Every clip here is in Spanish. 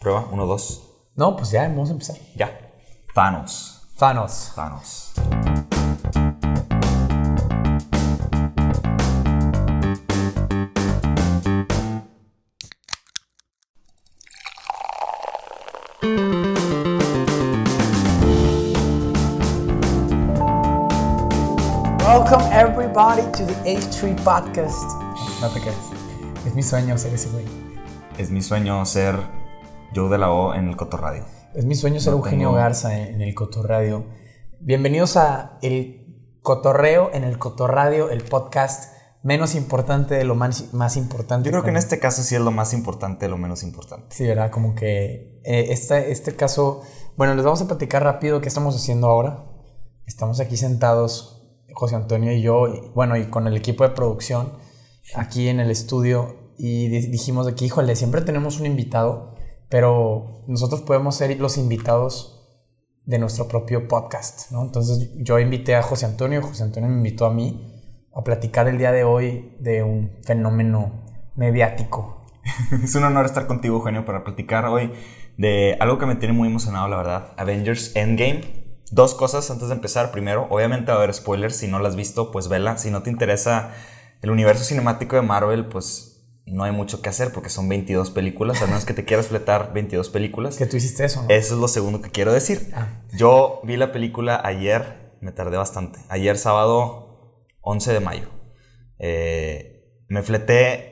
Prueba, uno, dos. No, pues ya, vamos a empezar. Ya. Thanos. Thanos. Thanos. Welcome everybody to the H3 Podcast. No te creas. Es mi sueño ser ese güey. Es mi sueño ser Joe de la O en el Cotorradio. Es mi sueño ser No Eugenio tengo- Garza en, en el Cotorradio. Bienvenidos a El Cotorreo en el Cotorradio, el podcast menos importante de lo más, más importante. Yo creo que en este caso sí es lo más importante de lo menos importante. Sí, ¿verdad? Como que eh, este, este caso... Bueno, les vamos a platicar rápido qué estamos haciendo ahora. Estamos aquí sentados, José Antonio y yo, y, bueno, y con el equipo de producción, aquí en el estudio, y di- dijimos aquí, híjole, siempre tenemos un invitado, pero nosotros podemos ser los invitados de nuestro propio podcast, ¿no? Entonces yo invité a José Antonio, José Antonio me invitó a mí a platicar el día de hoy de un fenómeno mediático. Es un honor estar contigo, Eugenio, para platicar hoy de algo que me tiene muy emocionado, la verdad. Avengers Endgame. Dos cosas antes de empezar. Primero, obviamente va a haber spoilers. Si no las has visto, pues vela. Si no te interesa el universo cinemático de Marvel, pues no hay mucho que hacer porque son 22 películas. A menos que te quieras fletar 22 películas. Que tú hiciste eso, ¿no? Eso es lo segundo que quiero decir. Ah. Yo vi la película ayer, me tardé bastante. Ayer sábado 11 de mayo. Eh, me fleté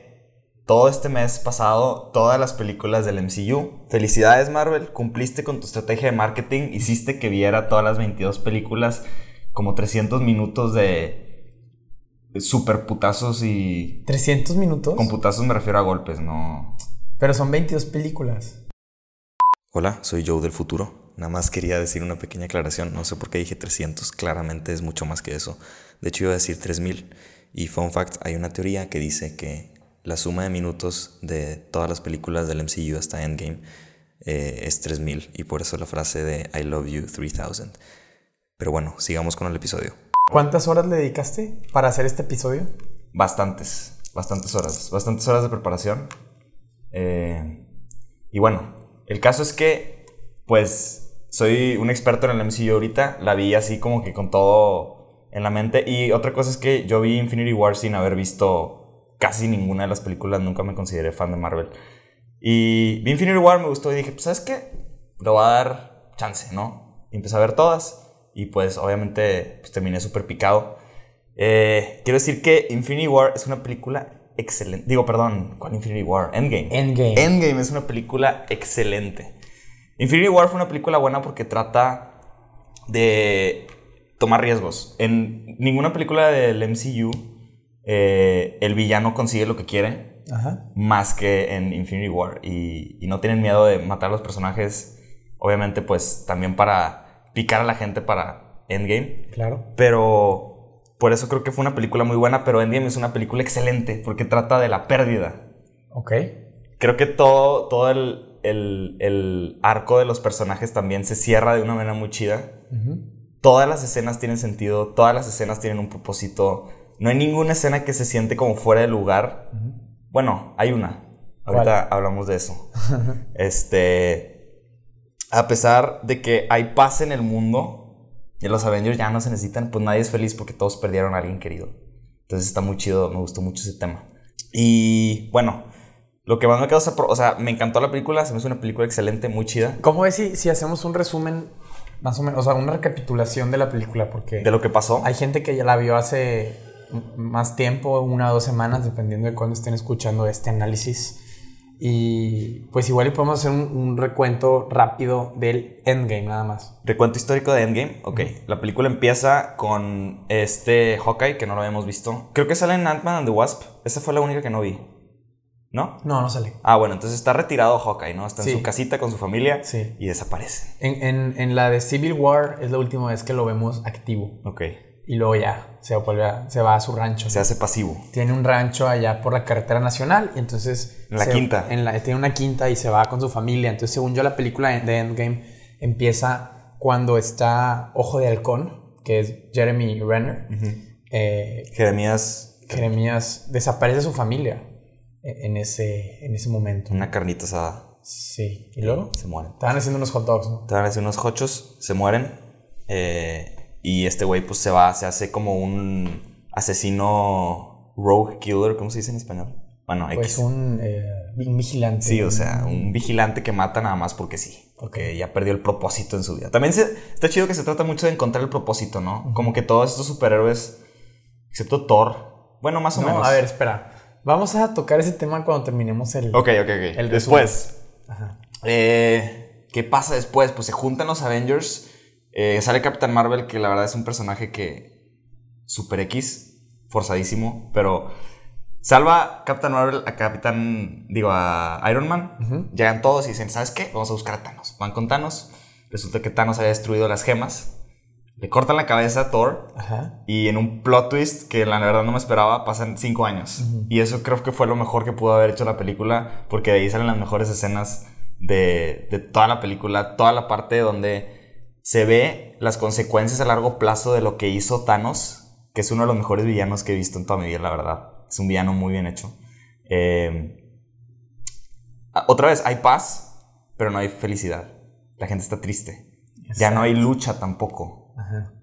todo este mes pasado todas las películas del MCU. Felicidades Marvel, cumpliste con tu estrategia de marketing, hiciste que viera todas las 22 películas, como 300 minutos de super putazos y... 300 minutos. Con putazos me refiero a golpes, no... Pero son 22 películas. Hola, soy Joe del futuro. Nada más quería decir una pequeña aclaración. No sé por qué dije 300. Claramente es mucho más que eso. De hecho, iba a decir 3000. Y fun fact, hay una teoría que dice que la suma de minutos de todas las películas del MCU hasta Endgame eh, es 3000. Y por eso la frase de I love you 3000. Pero bueno, sigamos con el episodio. ¿Cuántas horas le dedicaste para hacer este episodio? Bastantes, bastantes horas. Bastantes horas de preparación. Eh, y bueno, el caso es que, pues, soy un experto en el MCU ahorita. La vi así como que con todo en la mente. Y otra cosa es que yo vi Infinity War sin haber visto casi ninguna de las películas. Nunca me consideré fan de Marvel. Y vi Infinity War, me gustó y dije, pues, ¿sabes qué? Le voy a dar chance, ¿no? Y empecé a ver todas. Y pues, obviamente, pues, terminé súper picado. Eh, quiero decir que Infinity War es una película excelente. Digo, perdón, ¿cuál Infinity War? Endgame. Endgame. Endgame es una película excelente. Infinity War fue una película buena porque trata de tomar riesgos. En ninguna película del MCU eh, el villano consigue lo que quiere Ajá. más que en Infinity War y, y no tienen miedo de matar a los personajes. Obviamente, pues también para picar a la gente para Endgame. Claro. Pero por eso creo que fue una película muy buena, pero Endgame es una película excelente porque trata de la pérdida. Ok. Creo que todo, todo el, el- el arco de los personajes también se cierra de una manera muy chida. Ujú. Todas las escenas tienen sentido, todas las escenas tienen un propósito. No hay ninguna escena que se siente como fuera de lugar. Ujú. Bueno, hay una. ¿Cuál? Ahorita hablamos de eso. este. A pesar de que hay paz en el mundo y los Avengers ya no se necesitan, pues nadie es feliz porque todos perdieron a alguien querido. Entonces está muy chido, me gustó mucho ese tema. Y bueno, lo que más me quedó, o sea, me encantó la película, se me hizo una película excelente, muy chida. ¿Cómo ves si, si hacemos un resumen, más o menos, o sea, una recapitulación de la película? Porque De lo que pasó. hay gente que ya la vio hace más tiempo, una o dos semanas, dependiendo de cuándo estén escuchando este análisis. Y pues igual y podemos hacer un, un recuento rápido del Endgame nada más. Recuento histórico de Endgame. Ok, la película empieza con este Hawkeye que no lo habíamos visto. Creo que sale en Ant-Man and the Wasp. Esa fue la única que no vi. ¿No? No, no sale. Ah, bueno, entonces está retirado Hawkeye, ¿no? Está en Sí. su casita con su familia Sí. y desaparece. En, en- en la de Civil War es la última vez que lo vemos activo. Ok. Y luego ya se, vuelve a- se va a su rancho. Se hace pasivo. Tiene un rancho allá por la carretera nacional y entonces... En la se- quinta. en la- tiene una quinta y se va con su familia. Entonces, según yo, la película de Endgame empieza cuando está Ojo de Halcón, que es Jeremy Renner. Eh, Jeremías, Jeremías desaparece su familia en en ese, en ese momento. una carnita asada. Sí. ¿Y luego? Se mueren. Estaban haciendo unos hot dogs, ¿no? Estaban haciendo unos hochos, se mueren. eh, y este güey pues se va, se hace como un asesino rogue killer, ¿cómo se dice en español? Bueno, Pues X. un, eh, un vigilante. Sí, o sea, un vigilante que mata nada más porque sí. Porque ya perdió el propósito en su vida. También se, está chido que se trata mucho de encontrar el propósito, ¿no? Como que todos estos superhéroes, excepto Thor, bueno, más o No, menos. a ver, espera. Vamos a tocar ese tema cuando terminemos el... Ok, ok, ok. El Después, Ajá. eh, ¿qué pasa después? Pues se juntan los Avengers. Eh, sale Capitán Marvel, que la verdad es un personaje que. Super X, forzadísimo, pero. Salva Capitán Marvel a Capitán. Digo, a Iron Man. Ujú. Llegan todos y dicen: ¿Sabes qué? Vamos a buscar a Thanos. Van con Thanos. Resulta que Thanos había destruido las gemas. Le cortan la cabeza a Thor. Ajá. Y en un plot twist que la verdad no me esperaba, pasan cinco años. Y eso creo que fue lo mejor que pudo haber hecho la película, porque de ahí salen las mejores escenas de, de toda la película, toda la parte donde se ve las consecuencias a largo plazo de lo que hizo Thanos, que es uno de los mejores villanos que he visto en toda mi vida, la verdad. Es un villano muy bien hecho. Eh, ah, otra vez, hay paz, pero no hay felicidad. La gente está triste. Ya no hay lucha tampoco. Ajá.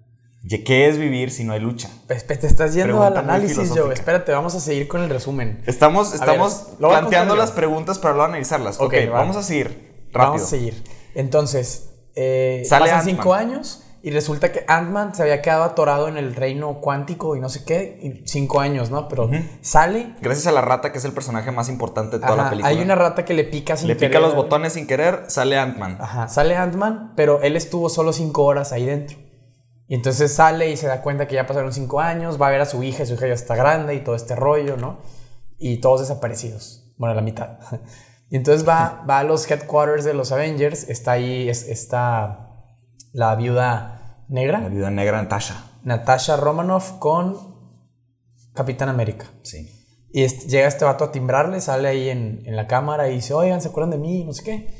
¿Y ¿Qué es vivir si no hay lucha? Pues, pues, te estás yendo Pregunta al análisis, Joe. Espérate, vamos a seguir con el resumen. Estamos, estamos planteando las preguntas para luego analizarlas. Ok, Ok, va. vamos a seguir. Rápido. Vamos a seguir. Entonces, eh, Sale pasan cinco años y resulta que Ant-Man se había quedado atorado en el reino cuántico y no sé qué, y cinco años, ¿no? Pero sale. Gracias a la rata, que es el personaje más importante de toda la película. hay una rata que le pica sin Le pica querer. los botones sin querer, sale Ant-Man. Ajá, sale Ant-Man, pero él estuvo solo cinco horas ahí dentro. Y entonces sale y se da cuenta que ya pasaron cinco años, va a ver a su hija, y su hija ya está grande y todo este rollo, ¿no? Y todos desaparecidos. Bueno, la mitad. Y entonces va, va a los headquarters de los Avengers, está ahí, es, está la viuda La negra, vida negra Natasha. Natasha Romanoff con Capitán América. Sí. Y este- llega este vato a timbrarle, sale ahí en, en la cámara y dice, oigan, ¿se acuerdan de mí? No sé qué.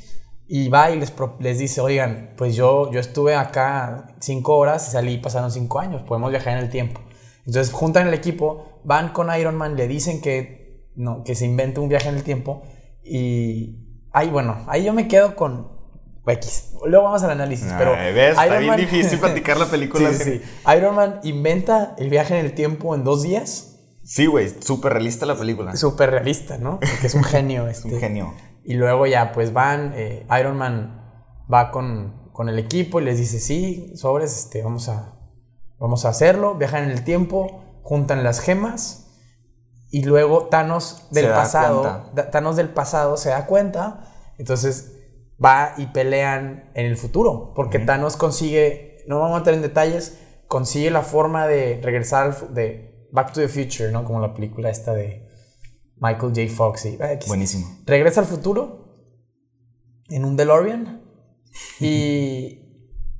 Y va y les, les dice, oigan, pues yo, yo estuve acá cinco horas y salí y pasaron cinco años, podemos viajar en el tiempo. Entonces juntan el equipo, van con Iron Man, le dicen que, no, que se invente un viaje en el tiempo y... Ahí, bueno, ahí yo me quedo con X. Luego vamos al análisis, pero... ¿ves? Está Iron bien Man- difícil platicar la película. Sí, sí, sin- sí. Iron Man inventa el viaje en el tiempo en dos días. Sí, güey, súper realista la película. Súper realista, ¿no? Porque es un genio. Este. un genio. Y luego ya, pues van, eh, Iron Man va con, con el equipo y les dice, sí, sobres, este, vamos, a, vamos a hacerlo. Viajan en el tiempo, juntan las gemas. Y luego Thanos del Se pasado, da- Thanos del pasado se da cuenta. Entonces va y pelean en el futuro. Porque Thanos consigue, no vamos a entrar en detalles, consigue la forma de regresar al, de Back to the Future, ¿no? Como la película esta de Michael J. Fox y eh. Buenísimo. regresa al futuro en un DeLorean y,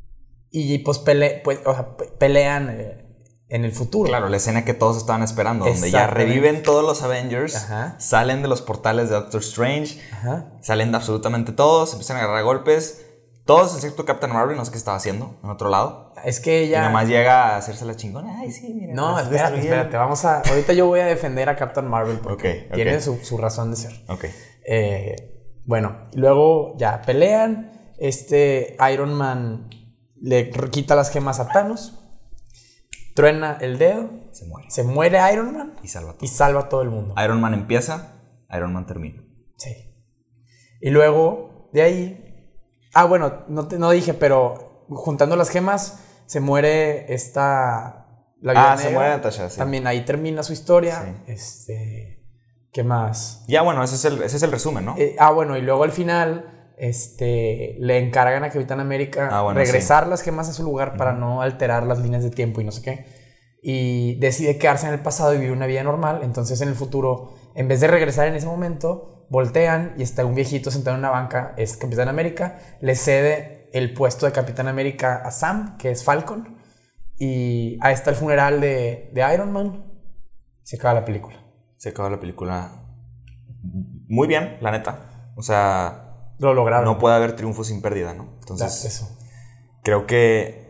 y pues, pele, pues o sea, pe- pelean eh, en el futuro. Claro, la escena que todos estaban esperando, donde ya reviven todos los Avengers, Ajá. salen de los portales de Doctor Strange, Ajá. salen de absolutamente todos, empiezan a agarrar golpes. Todos excepto Captain Marvel, no sé qué estaba haciendo en otro lado. Es que Y ella... nada más llega a hacerse la chingona. Ay, sí, mira. No, espérate, destruí". espérate. Vamos a... Ahorita yo voy a defender a Captain Marvel porque Ok, ok. tiene su, su razón de ser. Ok. Eh, bueno, y luego ya pelean. Este Iron Man le quita las gemas a Thanos. Truena el dedo. Se muere. Se muere Iron Man. Y salva todo. Y salva a todo el mundo. Iron Man empieza, Iron Man termina. Sí. Y luego, de ahí. Ah, bueno, no, te- no dije, pero juntando las gemas, se muere esta. La Ah, se Negra. muere Natasha, sí. También ahí termina su historia. Sí. Este. ¿Qué más? Ya, bueno, ese es el, ese es el resumen, ¿no? Eh, ah, bueno, y luego al final. Este. Le encargan a Capitán América Ah, bueno, regresar las gemas a su lugar para no alterar las líneas de tiempo y no sé qué. Y decide quedarse en el pasado y vivir una vida normal. Entonces en el futuro, en vez de regresar en ese momento, voltean y está un viejito sentado en una banca, es Capitán América, le cede el puesto de Capitán América a Sam, que es Falcon, y ahí está el funeral de, de Iron Man. Se acaba la película. Se acaba la película muy bien, la neta. O sea, Lo lograron. no puede haber triunfo sin pérdida, ¿no? Ya, Entonces, eso. creo que.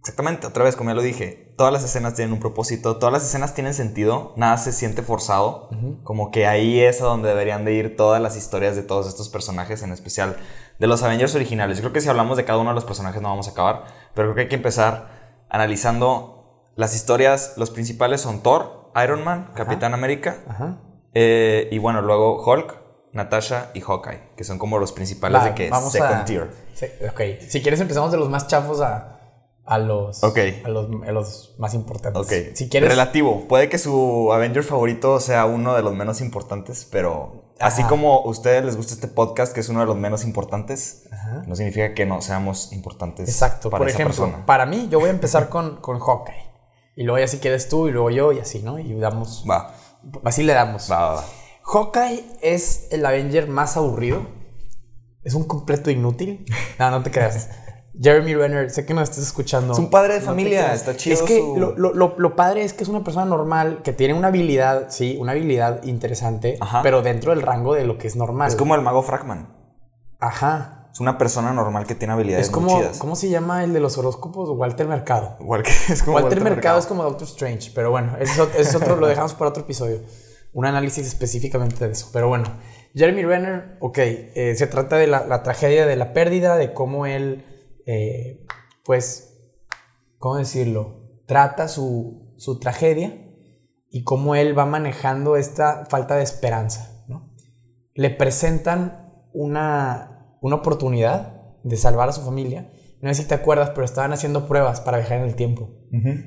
Exactamente, otra vez, como ya lo dije. todas las escenas tienen un propósito, todas las escenas tienen sentido, nada se siente forzado, como que ahí es a donde deberían de ir todas las historias de todos estos personajes, en especial de los Avengers originales. Yo creo que si hablamos de cada uno de los personajes no vamos a acabar, pero creo que hay que empezar analizando las historias, los principales son Thor, Iron Man, Capitán América, Ajá. eh, y bueno, luego Hulk, Natasha y Hawkeye, que son como los principales Va, de que vamos second a- tier. Sí, ok. Si quieres empezamos de los más chafos a, a los, Ok. a los, a los más importantes. Ok. Si quieres... Relativo. Puede que su Avenger favorito sea uno de los menos importantes, pero así como a ustedes les gusta este podcast, que es uno de los menos importantes, Ajá. no significa que no seamos importantes Exacto. para Por esa ejemplo, persona. para mí, yo voy a empezar con, con Hawkeye. Y luego ya si quieres tú, y luego yo, y así, ¿no? Y damos... Va, Así le damos. va, va, va. Hawkeye es el Avenger más aburrido. Es un completo inútil. No, no te creas. Jeremy Renner, sé que nos estás escuchando. Es un padre de No familia, está chido Es que su- lo, lo- lo- lo padre es que es una persona normal, que tiene una habilidad, sí, una habilidad interesante, Ajá. pero dentro del rango de lo que es normal. Es como el mago Fragman. Ajá. Es una persona normal que tiene habilidades Es muy como, chidas. ¿cómo se llama el de los horóscopos? Walter Mercado. Es como Walter, Mercado, es como Doctor Strange, pero bueno, ese es, ot- ese es otro, lo dejamos para otro episodio. Un análisis específicamente de eso. Pero bueno, Jeremy Renner, ok, eh, se trata de la, la tragedia de la pérdida, de cómo él, eh, pues, ¿cómo decirlo? Trata su, su tragedia y cómo él va manejando esta falta de esperanza, ¿no? Le presentan una, una oportunidad de salvar a su familia. No sé si te acuerdas, pero estaban haciendo pruebas para viajar en el tiempo.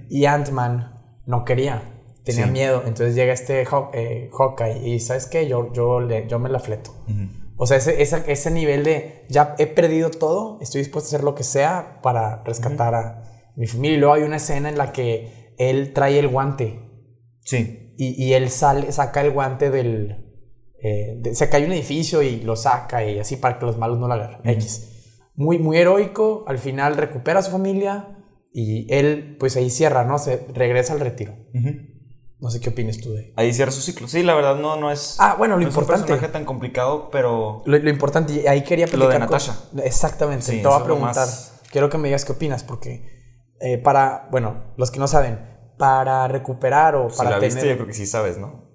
Y Ant-Man no quería, tenía Sí. miedo. Entonces llega este Haw- eh, Hawkeye y ¿sabes qué? Yo, yo, le- yo me la fleto. Ujú. O sea, ese, esa- ese nivel de ya he perdido todo, estoy dispuesto a hacer lo que sea para rescatar a mi familia. Y luego hay una escena en la que él trae el guante Sí. y, y él sale, saca el guante del... eh, de- se cae un edificio y lo saca y así para que los malos no lo agarren. X. Muy, muy heroico, al final recupera a su familia y él pues ahí cierra, ¿no? Se regresa al retiro. Ujú. No sé qué opinas tú de... Ahí cierra su ciclo. Sí, la verdad no, no es. Ah, bueno, lo no es un importante. personaje tan complicado, pero. Lo, lo importante, y ahí quería Lo de platicar con- Natasha. Exactamente, Sí, te voy a preguntar. más- Quiero que me digas qué opinas, porque eh, para, bueno, los que no saben, para recuperar o Si para la tener... viste, yo creo que sí sabes, ¿no?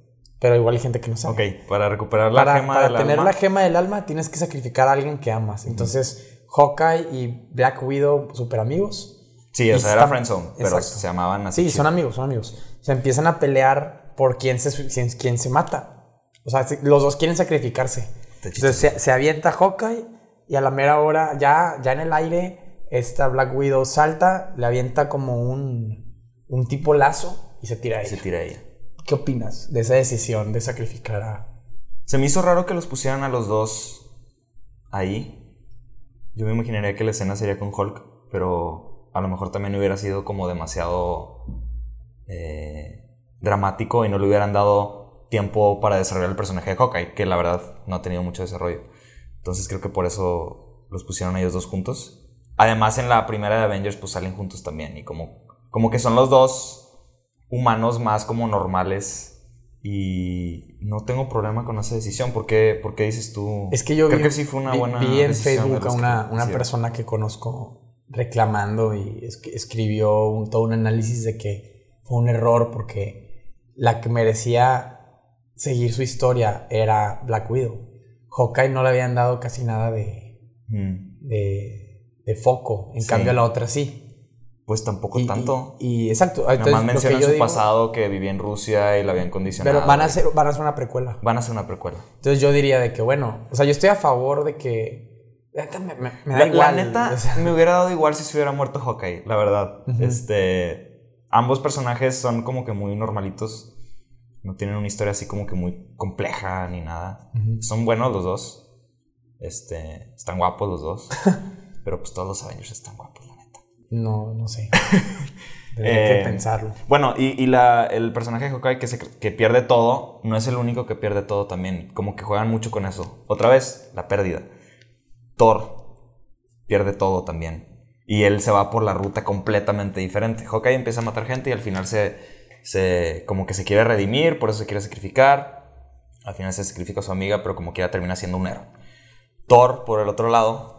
Pero igual hay gente que no sabe. Ok, para recuperar la para, gema para del tener alma. la gema del alma tienes que sacrificar a alguien que amas. Entonces, Hawkeye y Black Widow, super amigos. Sí, o sea, era friendzone, pero Exacto. se llamaban así. Sí, son amigos, son amigos. Se empiezan a pelear por quién se, quién, se mata. O sea, los dos quieren sacrificarse. Entonces se, se avienta Hawkeye y a la mera hora, ya, ya en el aire, esta Black Widow salta, le avienta como un, un tipo lazo y se tira a Se ella. ¿Qué opinas de esa decisión de sacrificar a... Se me hizo raro que los pusieran a los dos ahí. Yo me imaginaría que la escena sería con Hulk, pero a lo mejor también hubiera sido como demasiado eh, dramático y no le hubieran dado tiempo para desarrollar el personaje de Hawkeye, que la verdad no ha tenido mucho desarrollo. Entonces creo que por eso los pusieron ellos dos juntos. Además en la primera de Avengers pues salen juntos también y como, como que son los dos humanos más como normales y no tengo problema con esa decisión. ¿Por qué, por qué dices tú? Es que yo creo vi, que sí fue una vi- buena vi en Facebook a una, una persona que conozco reclamando y es escribió un, todo un análisis de que fue un error porque la que merecía seguir su historia era Black Widow. Hawkeye no le habían dado casi nada de, Mm, de, de foco, en Sí. cambio a la otra sí. Pues tampoco Y, tanto. Y, y- exacto. Nada más mencionan su digo- pasado que vivía en Rusia y la habían condicionado. Pero van a, hacer, van a hacer una precuela. Van a hacer una precuela. Entonces yo diría de que, bueno, o sea, yo estoy a favor de que... Me, me- me da La, igual. la neta, o sea, me hubiera dado igual si se hubiera muerto Hawkeye, la verdad. Este. Ambos personajes son como que muy normalitos. No tienen una historia así como que muy compleja ni nada. Ujú. Son buenos los dos. Este. Están guapos los dos. pero pues todos los Avengers están guapos, la neta. No, no sé. Que Eh, pensarlo. Bueno, y, y la, el personaje de Hawkeye que, se, que pierde todo, no es el único que pierde todo también. Como que juegan mucho con eso. Otra vez, la pérdida. Thor pierde todo también. Y él se va por la ruta completamente diferente. Hawkeye empieza a matar gente y al final se, se como que se quiere redimir, por eso se quiere sacrificar. Al final se sacrifica a su amiga, pero como quiera termina siendo un héroe. Thor, por el otro lado,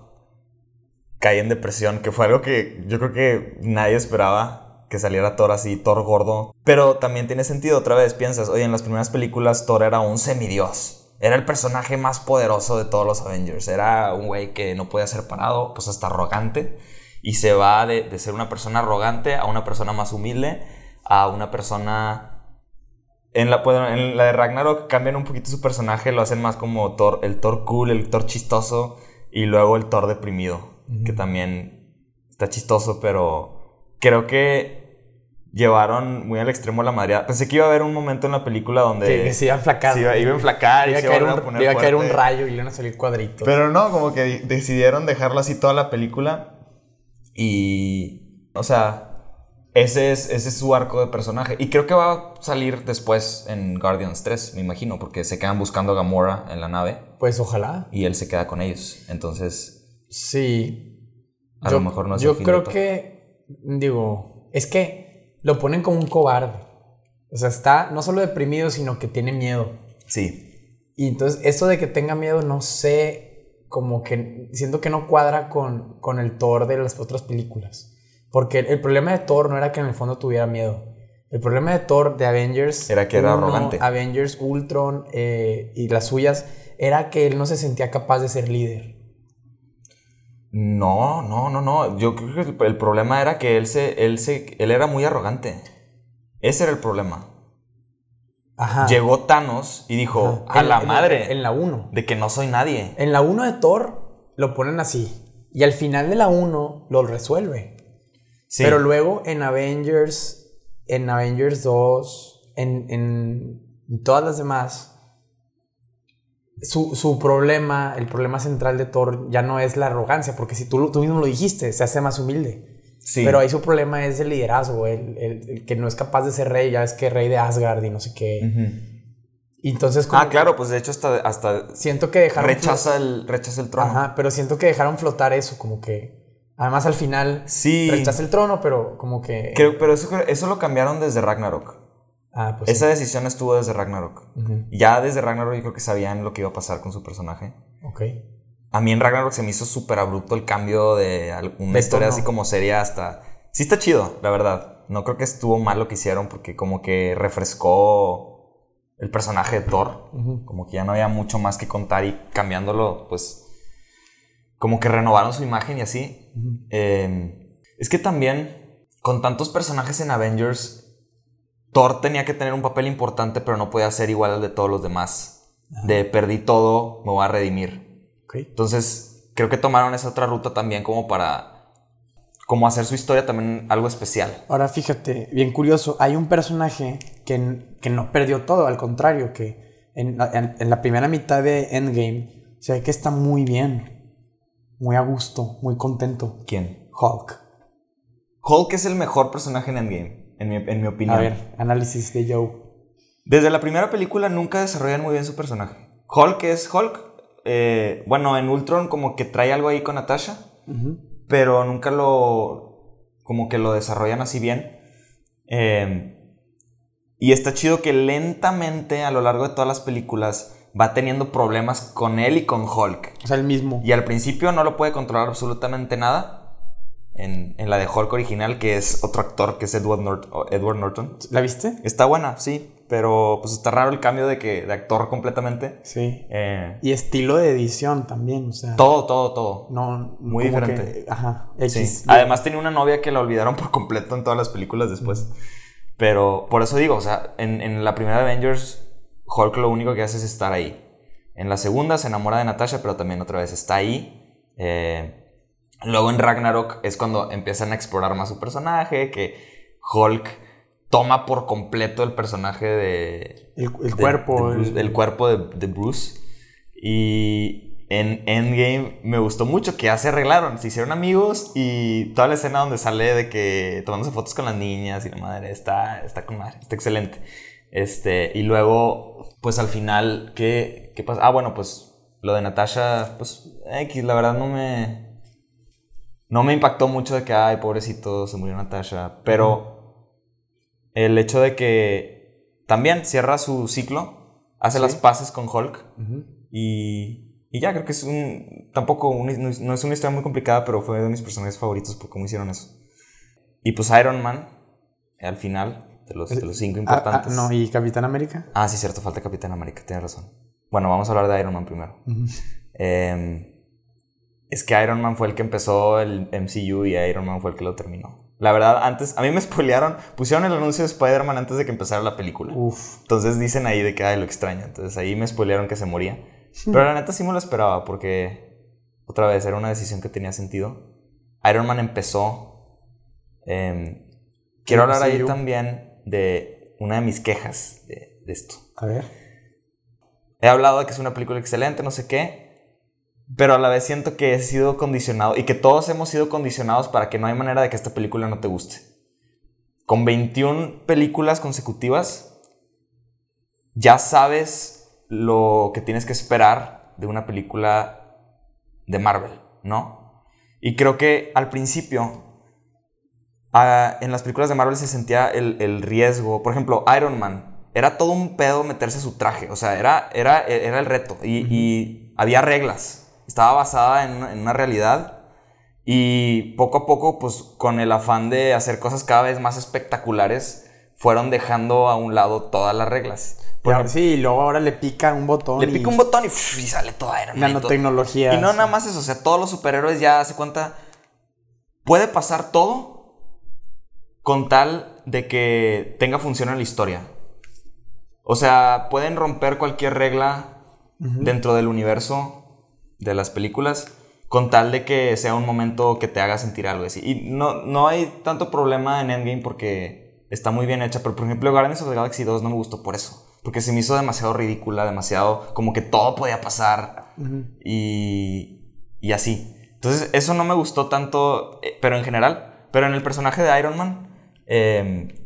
cae en depresión, que fue algo que yo creo que nadie esperaba que saliera Thor así, Thor gordo. Pero también tiene sentido, otra vez, piensas, oye, en las primeras películas Thor era un semidios. Era el personaje más poderoso de todos los Avengers. Era un güey que no podía ser parado, pues hasta arrogante. Y se va de, de ser una persona arrogante a una persona más humilde, a una persona en la, pues, en la de Ragnarok cambian un poquito su personaje, lo hacen más como Thor, el Thor cool, el Thor chistoso y luego el Thor deprimido, que también está chistoso, pero creo que llevaron muy al extremo la madre. Pensé que iba a haber un momento en la película donde Que se iba a enflacar. se iba, iba a enflacar y Iba a se iba a un, poner iba a caer un rayo y le iban a salir cuadritos. Pero no, como que decidieron dejarlo así toda la película. Y. O sea. Ese es, ese es su arco de personaje. Y creo que va a salir después en Guardians 3, me imagino, porque se quedan buscando a Gamora en la nave Pues ojalá. y él se queda con ellos. Entonces, Sí. a lo mejor no es Yo el fin creo que, digo, es que lo ponen como un cobarde. O sea, está no solo deprimido, sino que tiene miedo. Sí. Y entonces, eso de que tenga miedo, no sé, como que siento que no cuadra con, con el Thor de las otras películas. Porque el, el problema de Thor no era que en el fondo tuviera miedo. El problema de Thor de Avengers. Era que era 1, arrogante. Avengers, Ultron eh, y las suyas, era que él no se sentía capaz de ser líder. No, no, no, no. Yo creo que el, el problema era que él se, él se, él era muy arrogante. Ese era el problema. Ajá. Llegó Thanos y dijo, Ajá. a En- la en- madre, En la 1. de que no soy nadie. En la 1 de Thor lo ponen así. Y al final de la 1 lo resuelve. Sí. Pero luego en Avengers, en Avengers 2, en, en- todas las demás, su, su problema, el problema central de Thor ya no es la arrogancia, porque si tú, tú mismo lo dijiste, se hace más humilde. Sí. Pero ahí su problema es el liderazgo, el, el- el que no es capaz de ser rey, ya es que rey de Asgard y no sé qué. Ujú. Y entonces como Ah, claro, pues de hecho hasta, hasta siento que dejaron... rechaza el, rechaza el trono. Ajá, pero siento que dejaron flotar eso, como que... Además al final Sí. rechaza el trono, pero como que... Creo, pero eso, eso lo cambiaron desde Ragnarok. Ah, pues sí. Esa decisión estuvo desde Ragnarok. Ya desde Ragnarok yo creo que sabían lo que iba a pasar con su personaje. Ok. A mí en Ragnarok se me hizo súper abrupto el cambio de una historia así como seria hasta... Sí está chido, la verdad. No creo que estuvo mal lo que hicieron porque como que refrescó el personaje de Thor. Como que ya no había mucho más que contar y cambiándolo, pues... Como que renovaron su imagen y así. Eh, es que también, con tantos personajes en Avengers, Thor tenía que tener un papel importante, pero no podía ser igual al de todos los demás. De perdí todo, me voy a redimir. Entonces, creo que tomaron esa otra ruta también como para... Como hacer su historia también algo especial. Ahora fíjate, bien curioso, hay un personaje que, que no perdió todo, al contrario, que en, en- en la primera mitad de Endgame se ve que está muy bien, muy a gusto, muy contento. ¿Quién? Hulk. Hulk es el mejor personaje en Endgame, en mi, en mi opinión. A ver, análisis de Joe. Desde la primera película nunca desarrollan muy bien su personaje. Hulk es Hulk. Eh, bueno, en Ultron como que trae algo ahí con Natasha. Pero nunca lo como que lo desarrollan así bien. Eh, y está chido que lentamente a lo largo de todas las películas va teniendo problemas con él y con Hulk. O sea, el mismo. Y al principio no lo puede controlar absolutamente nada. En, en la de Hulk original, que es otro actor, que es Edward, Edward Norton. ¿La viste? Está buena, sí, pero pues está raro el cambio de, que, de actor completamente. Sí. Eh, Y estilo de edición también, o sea. todo, todo, todo. No, Muy diferente. que- ajá. Sí. Además tenía una novia que la olvidaron por completo en todas las películas después. Pero por eso digo, o sea, en, en la primera Avengers, Hulk lo único que hace es estar ahí. En la segunda se enamora de Natasha, pero también otra vez está ahí. Eh, luego en Ragnarok es cuando empiezan a explorar más su personaje, que Hulk toma por completo el personaje de... El, el de- cuerpo. de Bruce- el- el cuerpo de, de Bruce. Y en Endgame me gustó mucho que ya se arreglaron, se hicieron amigos y toda la escena donde sale de que tomándose fotos con las niñas y la madre está, está con madre, está excelente. Este, y luego, pues al final, ¿qué, qué pasa? Ah, bueno, pues lo de Natasha, pues X, la verdad no me. No me impactó mucho de que, ay, pobrecito, se murió Natasha. Pero el hecho de que también cierra su ciclo, hace Sí. las paces con Hulk y, y ya creo que es un. Tampoco, un- no es- una historia muy complicada, pero fue de mis personajes favoritos por cómo hicieron eso. Y pues Iron Man, al final, de los, de los cinco Ah, importantes. ah, no, ¿y Capitán América? Ah, sí, cierto, falta Capitán América, tienes razón. Bueno, vamos a hablar de Iron Man primero. Eh, es que Iron Man fue el que empezó el MCU y Iron Man fue el que lo terminó. La verdad, antes, a mí me spoilearon, pusieron el anuncio de Spider-Man antes de que empezara la película. Uf. Entonces dicen ahí de que ay, lo extraño. Entonces ahí me spoilearon que se moría. Pero la neta sí me lo esperaba porque, otra vez, era una decisión que tenía sentido. Iron Man empezó. em, quiero hablar ahí también de una de mis quejas de, de esto. A ver. He hablado de que es una película excelente, no sé qué. Pero a la vez siento que he sido condicionado y que todos hemos sido condicionados para que no hay manera de que esta película no te guste. Con 21 películas consecutivas, ya sabes lo que tienes que esperar de una película de Marvel, ¿no? Y creo que al principio, en las películas de Marvel se sentía el, el riesgo. Por ejemplo, Iron Man. Era todo un pedo meterse su traje. O sea, era, era, era el reto. Y, y había reglas. Estaba basada en, una- en una realidad. Y poco a poco, pues con el afán de hacer cosas cada vez más espectaculares, fueron dejando a un lado todas las reglas. Por Ya, sí, y luego ahora le pica un botón. le y pica un botón y, ¡fuf! y sale toda Iron. Nanotecnología. Y no nada más eso, o sea, todos los superhéroes ya hace cuenta. Puede pasar todo con tal de que tenga función en la historia. O sea, pueden romper cualquier regla dentro del universo de las películas con tal de que sea un momento que te haga sentir algo así. Y no, no hay tanto problema en Endgame porque está muy bien hecha, pero por ejemplo Guardians of the Galaxy 2 no me gustó por eso. Porque se me hizo demasiado ridícula, demasiado como que todo podía pasar y, y así. Entonces, eso no me gustó tanto, eh, pero en general. Pero en el personaje de Iron Man, eh,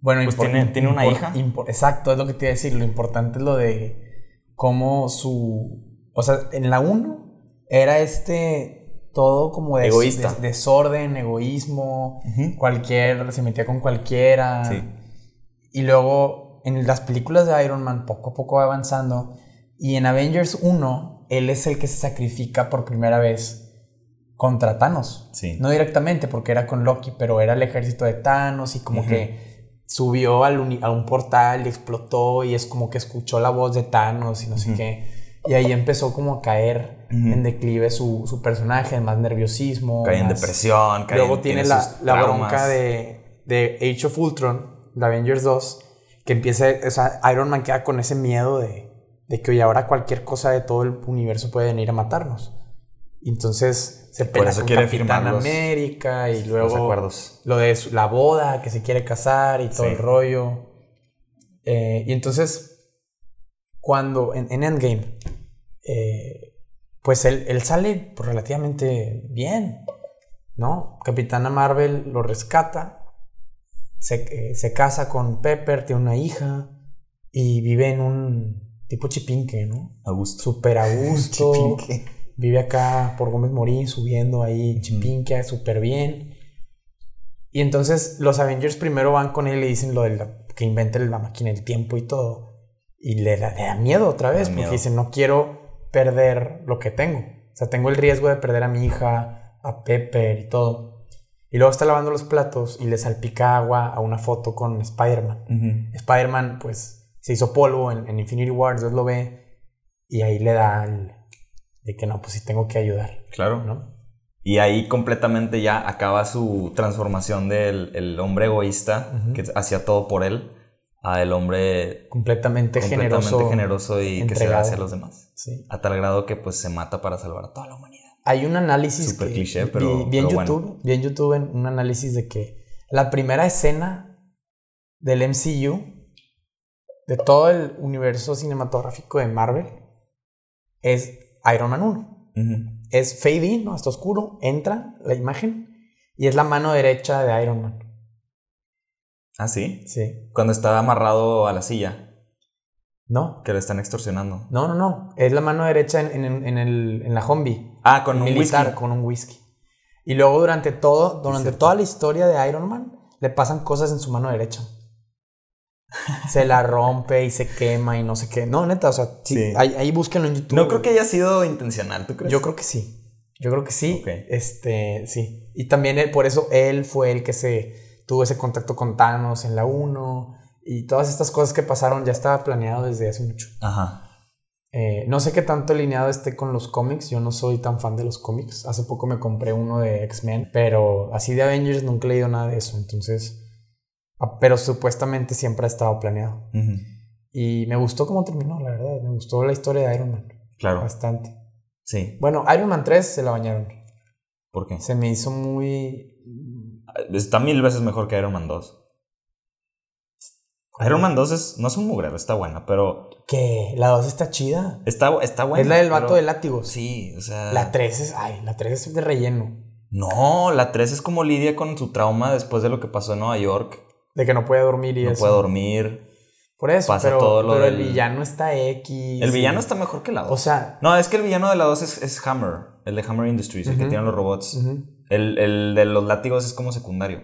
Bueno, Pues tiene- tiene una hija. exacto, es lo que te iba a decir. Lo importante es lo de cómo su. O sea, en la 1 era este. Todo como de Egoísta. desorden, egoísmo. Ujú. Cualquier. Se metía con cualquiera. Sí. Y luego en las películas de Iron Man poco a poco va avanzando. Y en Avengers 1, él es el que se sacrifica por primera vez contra Thanos. Sí. No directamente, porque era con Loki, pero era el ejército de Thanos y como que subió al a un portal y explotó y es como que escuchó la voz de Thanos y no sé qué. Y ahí empezó como a caer en declive su, su personaje, más nerviosismo. cae en más- depresión, cae Luego en- tiene tiene la, la bronca de, de Age of Ultron, de Avengers 2, que empieza, o sea, Iron Man queda con ese miedo de, de que oye, ahora cualquier cosa de todo el universo puede venir a matarnos. Entonces se Por pelea eso con quiere Capitán los- América y Los luego acuerdos. lo de su- la boda, que se quiere casar y todo Sí. el rollo. Eh, y entonces, cuando en, en Endgame, eh, pues él, él sale pues, relativamente bien, ¿no? Capitana Marvel lo rescata, se, eh, se casa con Pepper, tiene una hija y vive en un tipo chipinque, ¿no? A gusto. Súper a gusto. Chipinque. Vive acá por Gómez Morín, subiendo ahí Chipinque, súper bien. Y entonces los Avengers primero van con él y le dicen lo de la- que invente la máquina del tiempo y todo. Y le, da- le da miedo otra vez, porque miedo. dicen, no quiero perder lo que tengo. O sea, tengo el riesgo de perder a mi hija, a Pepper y todo. Y luego está lavando los platos y le salpica agua a una foto con Spider-Man. Spider-Man, pues, se hizo polvo en, en Infinity War, Dios lo ve, y ahí le da el, de que no, pues sí tengo que ayudar, Claro. ¿no? Y ahí completamente ya acaba su transformación del el hombre egoísta que hacía todo por él a el hombre Completamente, completamente generoso. generoso, y que se da hacia los demás. Sí. A tal grado que pues se mata para salvar a toda la humanidad. Hay un análisis Súper que cliché, pero- vi, en pero bueno. YouTube, vi en YouTube en un análisis de que la primera escena del MCU de todo el universo cinematográfico de Marvel es Iron Man 1. Ujú. es fade in, ¿no? Está oscuro, entra la imagen y es la mano derecha de Iron Man. Ah, sí. Sí. Cuando está amarrado a la silla, No, que le están extorsionando. no, no, no. Es la mano derecha en, en- en el, en la Humvee. Ah, con un militar, whisky. con un whisky. Y luego durante todo, durante toda la historia de Iron Man, le pasan cosas en su mano derecha. Se la rompe y se quema y no sé qué. No, neta, o sea, sí, Sí. Ahí, ahí búsquenlo en YouTube. No creo que haya sido intencional, ¿tú crees? Yo creo que sí. Yo creo que sí. Ok. Este, sí. Y también él, por eso él fue el que se tuvo ese contacto con Thanos en la 1 y todas estas cosas que pasaron ya estaba planeado desde hace mucho. Ajá. Eh, no sé qué tanto alineado esté con los cómics, yo no soy tan fan de los cómics. Hace poco me compré uno de X-Men, pero así de Avengers nunca he leído nada de eso, entonces... ah, Pero supuestamente siempre ha estado planeado. Y me gustó cómo terminó, la verdad. Me gustó la historia de Iron Man. Claro. Bastante. Sí. Bueno, Iron Man 3 se la bañaron. ¿Por qué? Se me hizo muy... Está mil veces mejor que Iron Man 2. Iron Man 2 es, no es un mugrero, está buena, pero ¿Qué? La 2 está chida. está, está buena. es la del vato pero- de látigos. Sí, o sea... La 3 es... Ay, la 3 es de relleno. No, la 3 es como lidia con su trauma después de lo que pasó en Nueva York. De que no puede dormir y No eso. puede dormir. Por eso, Pasa pero, todo lo pero el del- villano está X. El y- villano está mejor que la 2. O sea... no, es que el villano de la 2 es, es Hammer, el de Hammer Industries, el que Ujú. tiene los robots. ujú, el, el de los látigos es como secundario.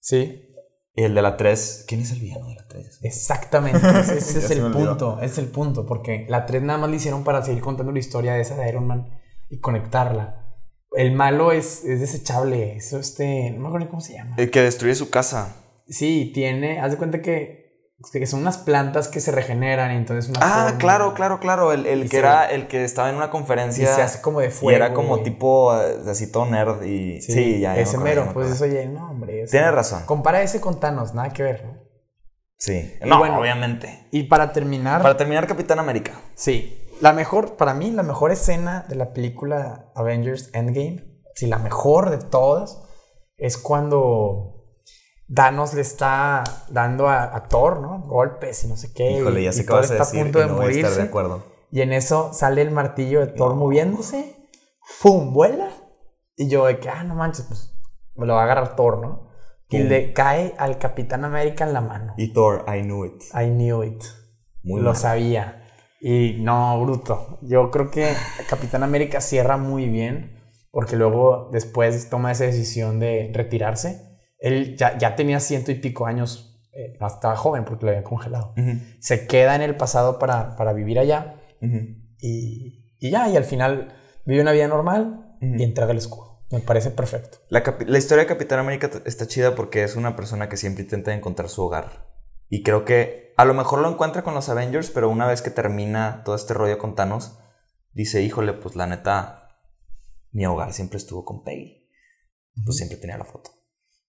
Sí. Y el de la 3, ¿quién es el villano de la 3? Exactamente. Ese, ese es el punto. Ese es el punto. Porque la 3 nada más le hicieron para seguir contando la historia de esa de Iron Man y conectarla. El malo es, es desechable. Eso este. No me acuerdo ni cómo se llama. El que destruye su casa. Sí, tiene. Haz de cuenta que, que son unas plantas que se regeneran y entonces una Ah, forma- claro, claro, claro. El, el Y que se- era el que estaba en una Y conferencia. se hace como de y fuego. era como güey. tipo eh, así todo nerd y. Sí, ya. ya Ese ya mero. me Pues eso, oye, no, hombre. Tienes razón. Compara ese con Thanos, nada que ver, ¿no? Sí. Y No, bueno, obviamente. Y para terminar. Para terminar, Capitán América. Sí. La mejor, para mí, la mejor escena de la película Avengers Endgame, sí, la mejor de todas, es cuando Thanos le está dando a, a Thor, ¿no? Golpes y no sé qué. Híjole, ya y sé vas a está decir a punto de no voy a estar morirse. de acuerdo. Y en eso sale el martillo de Thor moviéndose, ¡fum! vuela. Y yo de que, ah, no manches, pues me lo va a agarrar Thor, ¿no? Y Pum. le cae al Capitán América en la mano. Y Thor, I knew it. I knew it. Muy lo mal. sabía. Y no, bruto. Yo creo que Capitán América cierra muy bien porque luego después toma esa decisión de retirarse. Él ya, ya tenía ciento y pico años, eh, estaba joven porque lo habían congelado. Se queda en el pasado para, para vivir allá y, y ya, y al final vive una vida normal y entrega el escudo. Me parece perfecto. La, la historia de Capitán América está chida porque es una persona que siempre intenta encontrar su hogar. Y creo que a lo mejor lo encuentra con los Avengers, pero una vez que termina todo este rollo con Thanos, dice, híjole, pues la neta, mi hogar siempre estuvo con Peggy. Pues siempre tenía la foto.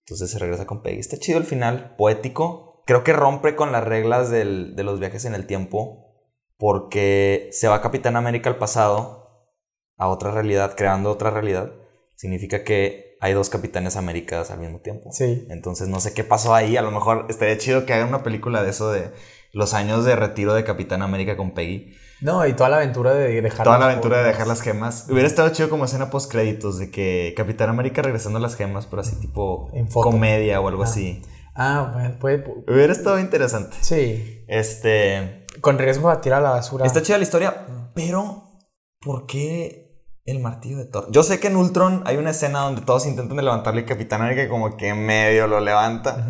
Entonces se regresa con Peggy. Está chido el final, poético. Creo que rompe con las reglas del- de los viajes en el tiempo porque se va Capitán América al pasado, a otra realidad, creando otra realidad. Significa que hay dos Capitanes Américas al mismo tiempo. Sí. Entonces no sé qué pasó ahí. A lo mejor estaría chido que hagan una película de eso de los años de retiro de Capitán América con Peggy. No, y toda la aventura de dejar Toda la las aventura de fotos. dejar las gemas. Hubiera estado chido como escena post créditos de que Capitán América regresando las gemas, pero así tipo En comedia o algo Ah. así. Ah, bueno, puede. Hubiera estado interesante. Sí. Este. Con riesgo a tirar a la basura. Está chida la historia, pero ¿por qué el martillo de Thor? Yo sé que en Ultron hay una escena donde todos intentan de levantarle Capitán América como que medio lo levanta.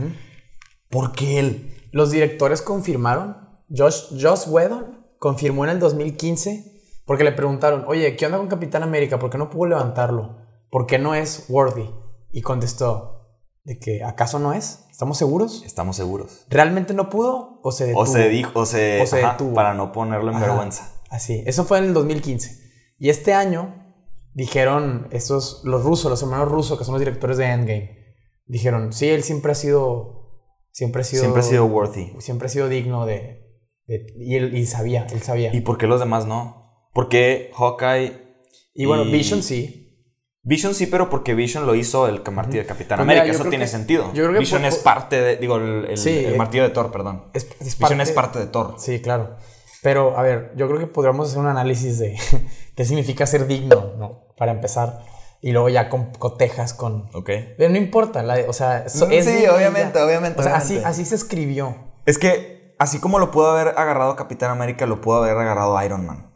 ¿Por qué él? Los directores confirmaron. Josh, Joss Whedon confirmó en el 2015 porque le preguntaron, oye, ¿qué onda con Capitán América? ¿Por qué no pudo levantarlo? ¿Por qué no es worthy? Y contestó, ¿de que acaso no es? ¿Estamos seguros? Estamos seguros. ¿Realmente no pudo o se detuvo? O se dijo, o se, O se ajá, detuvo. para no ponerlo en Ajá. vergüenza. Así, eso fue en el 2015. Y este año dijeron estos, los rusos, los hermanos rusos, que son los directores de Endgame, dijeron, sí, él siempre ha sido, siempre ha sido, Siempre ha sido worthy. siempre ha sido digno de, de- y él y sabía, él sabía. ¿Y por qué los demás no? ¿Por qué Hawkeye? bueno, y- Vision sí. Vision sí, pero porque Vision lo hizo el martillo de Capitán Pues mira, América. Eso tiene que- sentido. yo creo que Vision por- es parte de. Digo, el, el- Sí, el eh, martillo de Thor, perdón. Es, es Vision es parte de Thor. Sí, claro. Pero, a ver, yo creo que podríamos hacer un análisis de qué significa ser digno, ¿no? Para empezar. Y luego ya con, cotejas con... Ok. Pero no importa, la, o sea... so- Mm, es sí, obviamente, obviamente, O sea, así, así se escribió. Es que, así como lo pudo haber agarrado Capitán América, lo pudo haber agarrado Iron Man.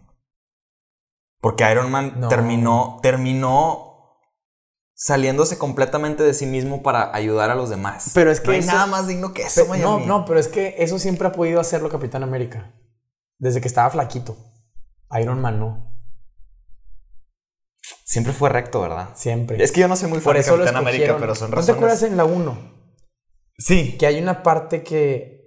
Porque Iron Man No. terminó, terminó saliéndose completamente de sí mismo para ayudar a los demás. Pero es que no hay eso- nada más digno que eso, no, no, pero es que eso siempre ha podido hacerlo Capitán América. Desde que estaba flaquito. Iron Man no. Siempre fue recto, ¿verdad? Siempre. Es que yo no soy muy fan de Capitán América, pero son ¿No te razones. acuerdas en la 1? Sí. Que hay una parte que.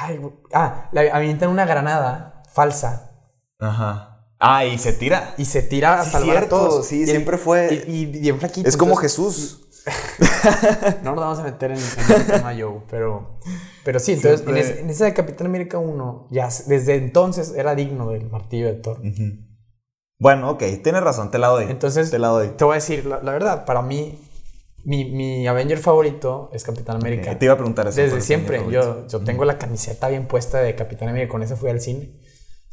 Ay, ah, le avientan una granada falsa Ajá. Ah, y se tira. y se tira a Sí, salvar a cierto, todos. sí, Y- siempre fue- Y, y bien flaquito. Es como entonces- Jesús. No nos vamos a meter en, en el tema Joe, pero, pero sí, entonces en, Siempre- ese- en esa de Capitán América 1, ya desde entonces era digno del martillo de Thor. Bueno, ok, tienes razón, te la doy. Entonces, te la doy. te voy a decir, la, la verdad, para mí, mi, mi Avenger favorito es Capitán América. Ok, Te iba a preguntar eso. Desde ¿cuál es tu siempre, yo, yo tengo la camiseta bien puesta de Capitán América, con esa fui al cine.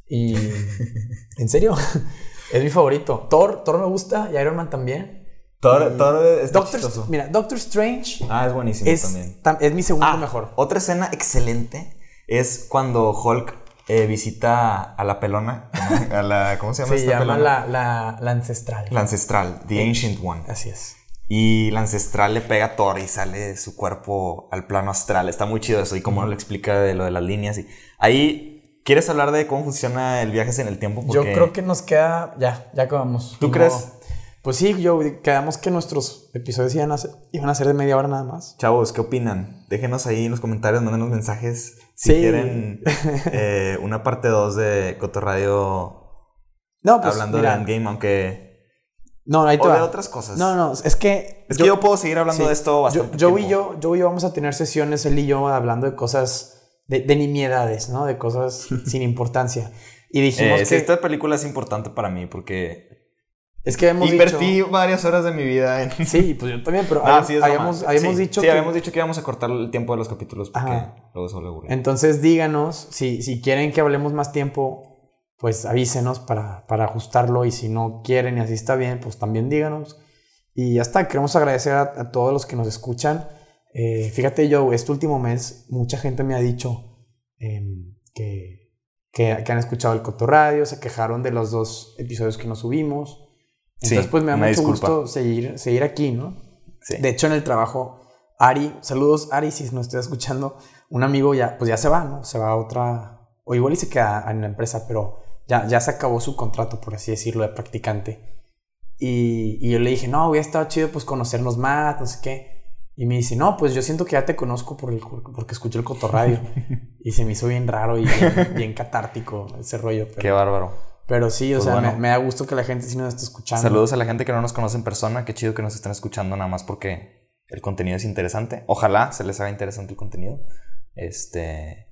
Y, en serio, es mi favorito. Thor, Thor me gusta y Iron Man también. Thor, Y Thor es Doctor, chistoso. mira, Doctor Strange Ah, es buenísimo es, también. tam- es mi segundo Ah, mejor. Otra escena excelente es cuando Hulk eh, visita a la pelona. A la, ¿Cómo se llama Se esta llama pelona? la, la, la ancestral. La ancestral, The Ancient One. Así es. Y la ancestral le pega a Thor y sale su cuerpo al plano astral. Está muy chido eso y cómo lo explica de lo de las líneas. Y ahí, ¿quieres hablar de cómo funciona el viaje en el tiempo? Yo creo que nos queda. Ya, ya acabamos. ¿Tú crees? Pues sí, yo quedamos que nuestros episodios iban a, ser, iban a ser de media hora nada más. Chavos, ¿qué opinan? Déjenos ahí en los comentarios, mándenos mensajes si Sí. quieren eh, una parte 2 de Cotorradio No, pues. hablando mira, de Endgame, aunque... No, ahí te O de otras cosas. No, no, es que. Es que yo puedo seguir hablando sí, de esto bastante Yo, yo y yo, yo y yo vamos a tener sesiones, él y yo, hablando de cosas. de, de nimiedades, ¿no? De cosas sin importancia. Y dijimos Eh, que. esta película es importante para mí porque Es que hemos invertí dicho. varias horas de mi vida en... Sí, pues yo también, pero Ah, habíamos, sí, habíamos, broma. habíamos Sí, dicho sí, que. habíamos dicho que íbamos a cortar el tiempo de los capítulos porque Ajá. luego vuelve aburrido. Entonces díganos si, si quieren que hablemos más tiempo, pues avísenos para, para ajustarlo y si no quieren y así está bien, pues también díganos. Y ya está, queremos agradecer a, a todos los que nos escuchan. Eh, fíjate yo, este último mes mucha gente me ha dicho em, que, que, que han escuchado el Cotorradio, se quejaron de los dos episodios que nos subimos. Entonces Sí, pues me da mucho disculpa. gusto seguir, seguir aquí, ¿no? Sí. De hecho, en el trabajo, Ari, saludos Ari, si nos estás escuchando, un amigo ya, pues ya se va, ¿no? Se va a otra, o igual y se queda en la empresa, pero ya, ya se acabó su contrato, por así decirlo, de practicante. Y, y yo le dije, no, hubiera estado chido pues conocernos más, no sé qué. Y me dice, no, pues yo siento que ya te conozco por el, porque escuché el cotorradio. y se me hizo bien raro y bien, bien catártico ese rollo. Pero, Qué bárbaro. pero sí, o Pues sea, bueno. me, me da gusto que la gente sí nos esté escuchando. Saludos a la gente que no nos conoce en persona. Qué chido que nos estén escuchando nada más porque el contenido es interesante. Ojalá se les haga interesante el contenido. Este.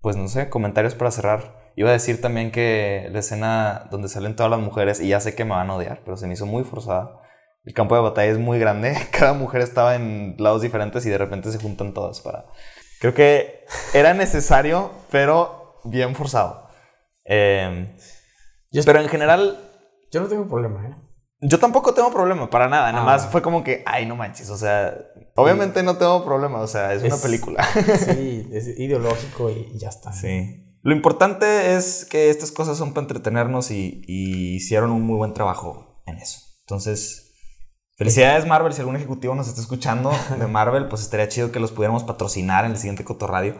Pues no sé, comentarios para cerrar. Iba a decir también que la escena donde salen todas las mujeres, y ya sé que me van a odiar, pero se me hizo muy forzada. El campo de batalla es muy grande. Cada mujer estaba en lados diferentes y de repente se juntan todas para. Creo que era necesario, pero bien forzado. Eh, Yo- pero en general, Yo no tengo problema, ¿eh? yo tampoco tengo problema, para nada. Nada Ah. más fue como que, ay, no manches. O sea, obviamente no tengo problema. O sea, es, una película. Sí, es ideológico y, y ya está. sí. Lo importante es que estas cosas son para entretenernos y, y hicieron un muy buen trabajo en eso. Entonces, felicidades Marvel. Si algún ejecutivo nos está escuchando de Marvel, pues estaría chido que los pudiéramos patrocinar en el siguiente Cotorradio.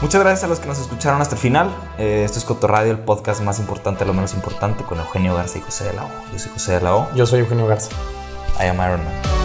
Muchas gracias a los que nos escucharon hasta el final. Eh, esto es Cotorradio, el podcast más importante, lo menos importante, con Eugenio Garza y José de la O. Yo soy José de la O. Yo soy Eugenio Garza. I am Iron Man.